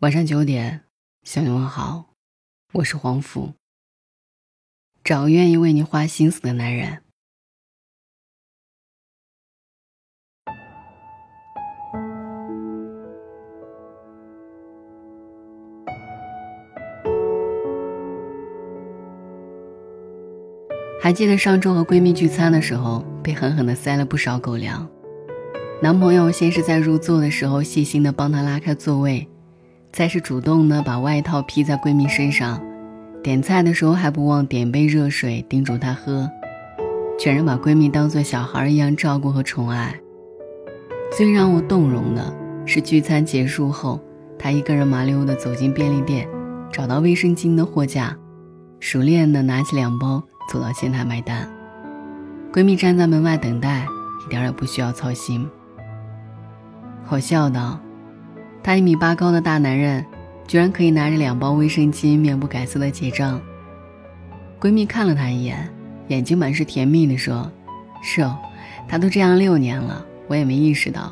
晚上九点，向你问好，我是黄甫。找愿意为你花心思的男人。还记得上周和闺蜜聚餐的时候，被狠狠的塞了不少狗粮。男朋友先是在入座的时候细心的帮她拉开座位。再是主动的把外套披在闺蜜身上，点菜的时候还不忘点杯热水叮嘱她喝，全然把闺蜜当做小孩一样照顾和宠爱。最让我动容的是聚餐结束后，她一个人麻溜的走进便利店，找到卫生巾的货架，熟练的拿起两包走到前台买单。闺蜜站在门外等待，一点也不需要操心。我笑道。他一米八高的大男人，居然可以拿着两包卫生巾，面不改色的结账。闺蜜看了他一眼，眼睛满是甜蜜的说：“是哦，他都这样六年了，我也没意识到。”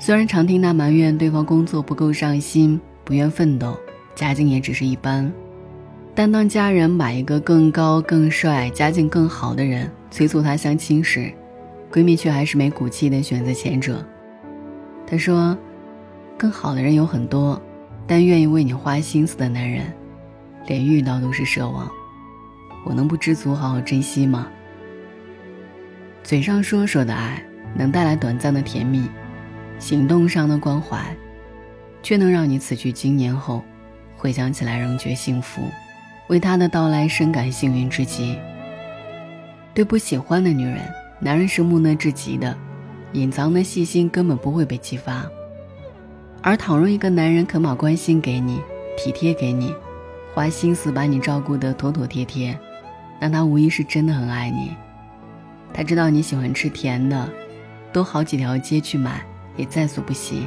虽然常听他埋怨对方工作不够上心，不愿奋斗，家境也只是一般，但当家人把一个更高、更帅、家境更好的人催促她相亲时，闺蜜却还是没骨气的选择前者。她说。更好的人有很多，但愿意为你花心思的男人，连遇到都是奢望。我能不知足，好好珍惜吗？嘴上说说的爱，能带来短暂的甜蜜；行动上的关怀，却能让你此去经年后，回想起来仍觉幸福，为他的到来深感幸运之极。对不喜欢的女人，男人是木讷至极的，隐藏的细心根本不会被激发。而倘若一个男人肯把关心给你，体贴给你，花心思把你照顾得妥妥帖帖，那他无疑是真的很爱你。他知道你喜欢吃甜的，都好几条街去买也在所不惜。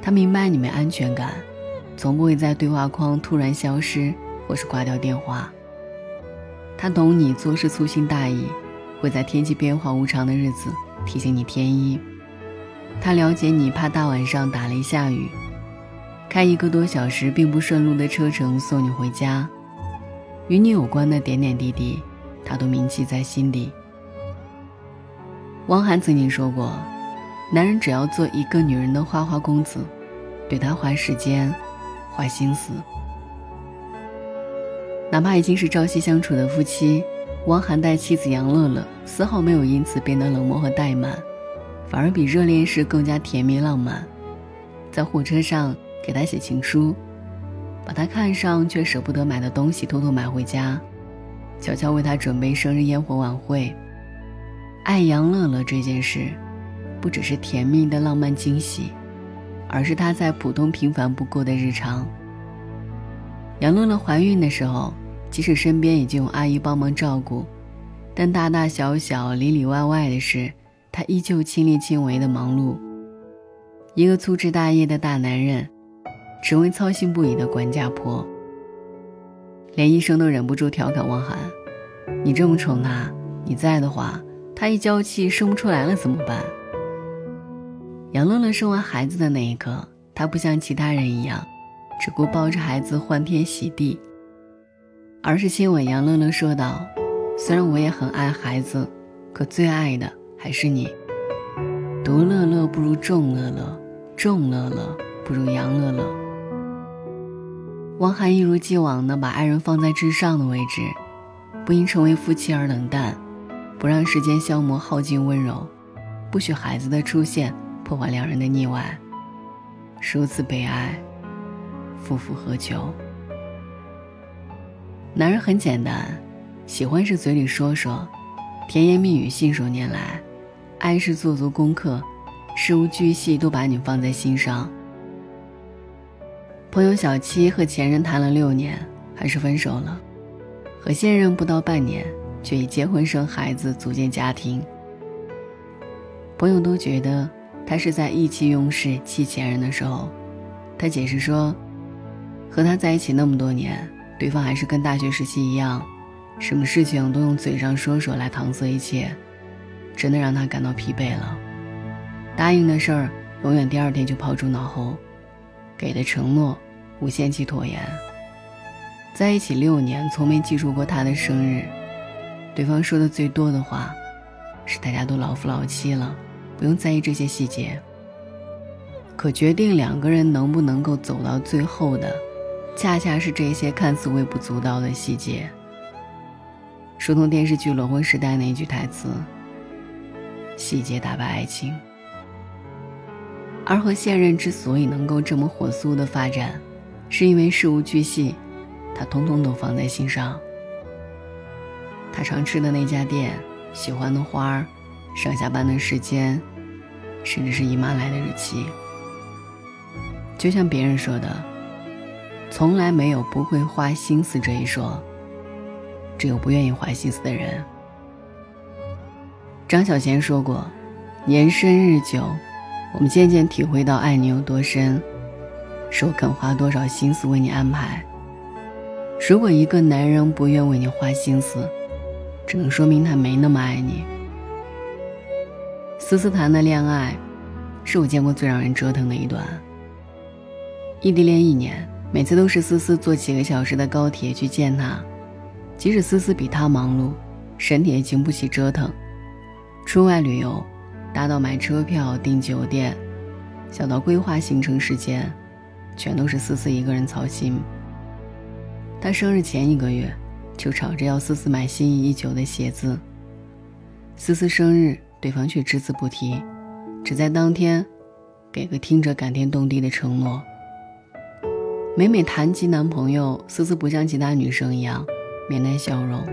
他明白你没安全感，从不会在对话框突然消失或是挂掉电话。他懂你做事粗心大意，会在天气变化无常的日子提醒你添衣。他了解你怕大晚上打雷下雨，开一个多小时并不顺路的车程送你回家，与你有关的点点滴滴，他都铭记在心底。汪涵曾经说过，男人只要做一个女人的花花公子，对她花时间，花心思，哪怕已经是朝夕相处的夫妻，汪涵待妻子杨乐乐丝毫没有因此变得冷漠和怠慢。反而比热恋时更加甜蜜浪漫，在火车上给他写情书，把他看上却舍不得买的东西偷偷买回家，悄悄为他准备生日烟火晚会。爱杨乐乐这件事，不只是甜蜜的浪漫惊喜，而是他在普通平凡不过的日常。杨乐乐怀孕的时候，即使身边已经有阿姨帮忙照顾，但大大小小里里外外的事。他依旧亲力亲为的忙碌，一个粗枝大叶的大男人，只为操心不已的管家婆。连医生都忍不住调侃汪涵：“你这么宠他，你在的话，他一娇气生不出来了怎么办？”杨乐乐生完孩子的那一刻，他不像其他人一样，只顾抱着孩子欢天喜地，而是亲吻杨乐乐说道：“虽然我也很爱孩子，可最爱的。”还是你，独乐乐不如众乐乐，众乐乐不如杨乐乐。汪涵一如既往地把爱人放在至上的位置，不因成为夫妻而冷淡，不让时间消磨耗尽温柔，不许孩子的出现破坏两人的腻歪。如此悲哀，夫复何求？男人很简单，喜欢是嘴里说说，甜言蜜语信手拈来。爱是做足功课，事无巨细都把你放在心上。朋友小七和前任谈了六年，还是分手了；和现任不到半年，却已结婚生孩子，组建家庭。朋友都觉得他是在意气用事气前任的时候，他解释说，和他在一起那么多年，对方还是跟大学时期一样，什么事情都用嘴上说说来搪塞一切。真的让他感到疲惫了。答应的事儿，永远第二天就抛诸脑后，给的承诺无限期拖延。在一起六年，从没记住过他的生日。对方说的最多的话，是大家都老夫老妻了，不用在意这些细节。可决定两个人能不能够走到最后的，恰恰是这些看似微不足道的细节。如同电视剧《裸婚时代》那句台词：“细节打败爱情。”而和现任之所以能够这么火速的发展，是因为事无巨细，他通通都放在心上。他常吃的那家店，喜欢的花儿，上下班的时间，甚至是姨妈来的日期。就像别人说的，从来没有不会花心思这一说，只有不愿意花心思的人。张小娴说过：“年深日久。”我们渐渐体会到爱你有多深，是我肯花多少心思为你安排。如果一个男人不愿为你花心思，只能说明他没那么爱你。思思谈的恋爱，是我见过最让人折腾的一段。异地恋一年，每次都是思思坐几个小时的高铁去见他，即使思思比他忙碌，身体也经不起折腾。出外旅游。大到买车票、订酒店，小到规划行程时间，全都是思思一个人操心。他生日前一个月，就吵着要思思买心仪已久的鞋子。思思生日，对方却只字不提，只在当天，给个听着感天动地的承诺。每每谈及男朋友，思思不像其他女生一样面带笑容，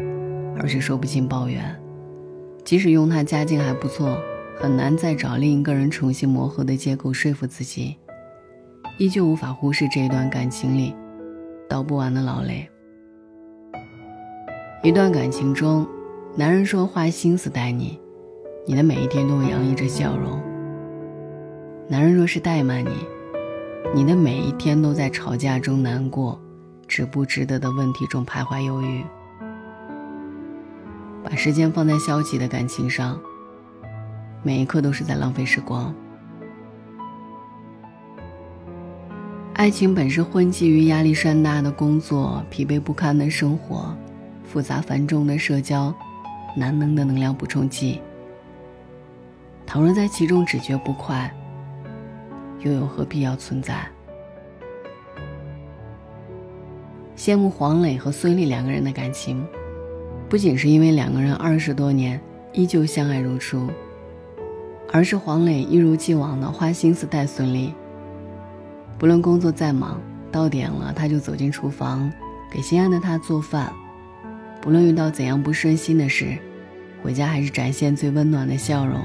而是说不尽抱怨。即使用他家境还不错。很难再找另一个人重新磨合的借口说服自己，依旧无法忽视这一段感情里道不完的劳累。一段感情中，男人说花心思待你，你的每一天都会洋溢着笑容；男人若是怠慢你，你的每一天都在吵架中难过，值不值得的问题中徘徊犹豫。把时间放在消极的感情上。每一刻都是在浪费时光。爱情本是混迹于压力山大的工作、疲惫不堪的生活、复杂繁重的社交、难能的能量补充剂。倘若在其中只觉不快，又有何必要存在？羡慕黄磊和孙俪两个人的感情，不仅是因为两个人二十多年依旧相爱如初。而是黄磊一如既往的花心思带孙俪。不论工作再忙，到点了他就走进厨房，给心爱的他做饭。不论遇到怎样不顺心的事，回家还是展现最温暖的笑容。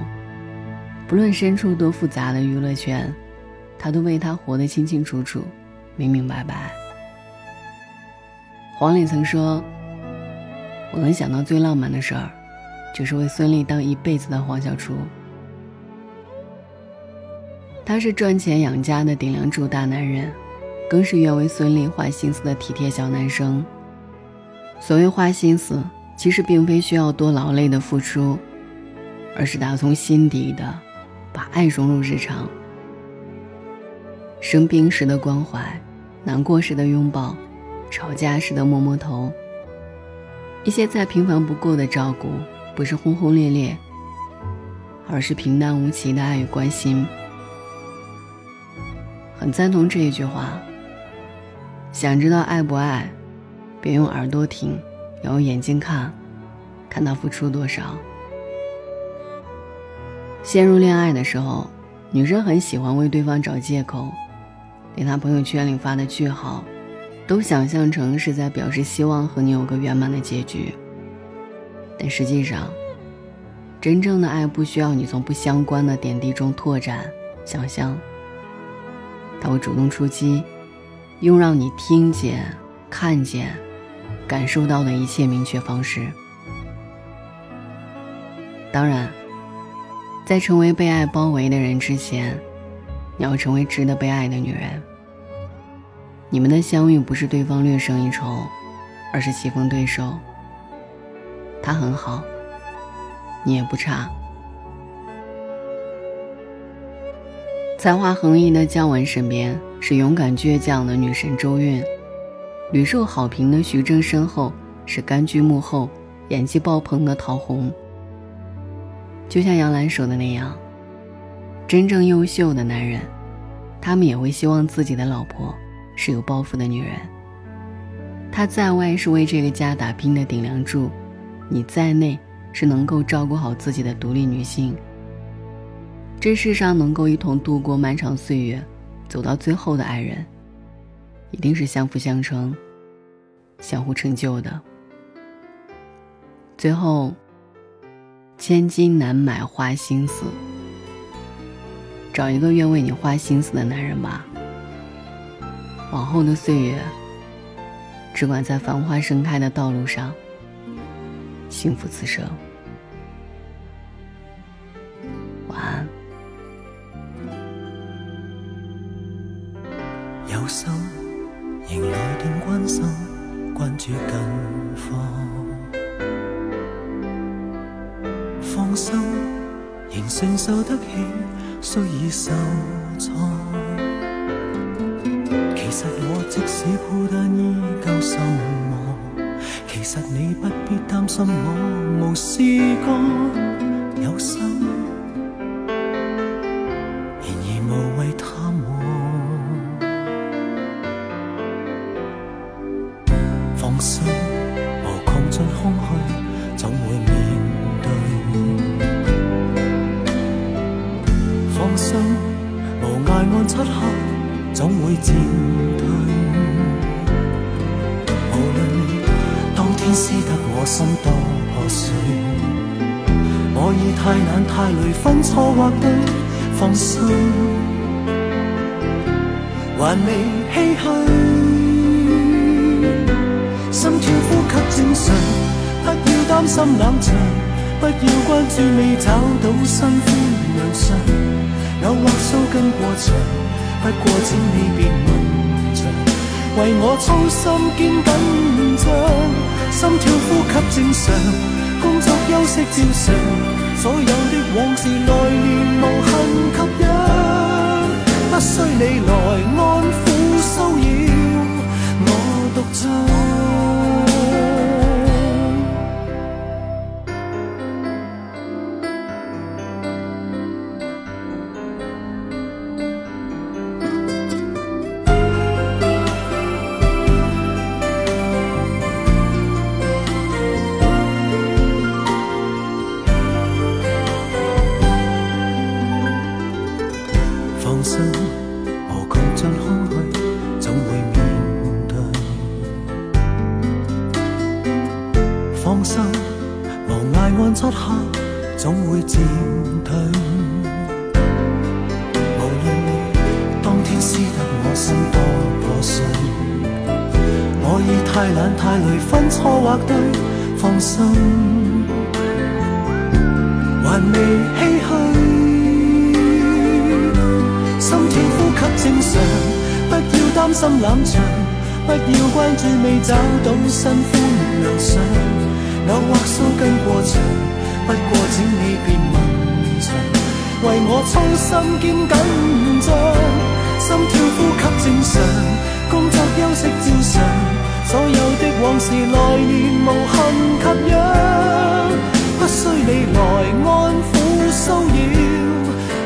不论身处多复杂的娱乐圈，他都为他活得清清楚楚、明明白白。黄磊曾说：“我能想到最浪漫的事儿，就是为孙俪当一辈子的黄小厨。”他是赚钱养家的顶梁柱大男人，更是愿为孙俪花心思的体贴小男生。所谓花心思，其实并非需要多劳累的付出，而是打从心底的把爱融入日常。生病时的关怀，难过时的拥抱，吵架时的摸摸头。一些再平凡不过的照顾，不是轰轰烈烈，而是平淡无奇的爱与关心。很赞同这一句话。想知道爱不爱，别用耳朵听，要用眼睛看，看他付出多少。陷入恋爱的时候，女生很喜欢为对方找借口，连他朋友圈里发的句号，都想象成是在表示希望和你有个圆满的结局。但实际上，真正的爱不需要你从不相关的点滴中拓展想象。他会主动出击，用让你听见、看见、感受到的一切明确方式。当然，在成为被爱包围的人之前，你要成为值得被爱的女人。你们的相遇不是对方略胜一筹，而是棋逢对手。他很好，你也不差。才华横溢的姜文身边，是勇敢倔强的女神周韵，屡受好评的徐峥身后是甘居幕后、演技爆棚的陶虹。就像杨澜说的那样，真正优秀的男人，他们也会希望自己的老婆是有抱负的女人。他在外是为这个家打拼的顶梁柱，你在内是能够照顾好自己的独立女性。这世上能够一同度过漫长岁月，走到最后的爱人，一定是相辅相成、相互成就的。最后，千金难买花心思，找一个愿为你花心思的男人吧。往后的岁月，只管在繁花盛开的道路上，幸福此生。我即使孤单依旧心忙。其实你不必担心我无事过。有心。总会渐退，无论你当天撕得我心多破碎，我已太难太累分错或对，放心，还未唏嘘，心跳呼吸正常，不要担心冷场，不要关注未找到新欢良相。有或须跟过长，不过请你别问着。为我操心兼紧张，心跳呼吸正常，工作休息照常。所有的往事来年无限吸引，不需你来安抚骚扰，我独唱。总会渐退，无论你当天撕得我心多破碎，我已太懒太累分错或对，放心，还未唏嘘，心跳呼吸正常，不要担心冷场，不要关注未找到新欢良相。有或须跟过长，不过请你别问长。为我操心兼紧张，心跳呼吸正常，工作休息照常。所有的往事来年无痕吸氧，不需你来安抚骚扰，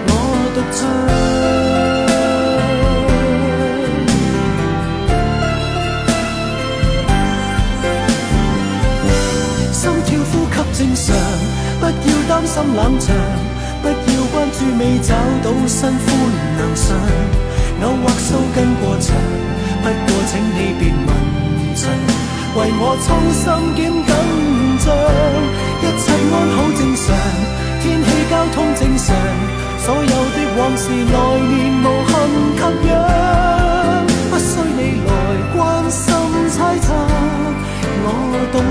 我独唱。正常，不要担心冷场，不要关注未找到新欢良相。偶或须跟过场，不过请你别问长。为我操心兼紧张，一切安好正常，天气交通正常，所有的往事来年无幸吸引，不需你来关心猜测，我懂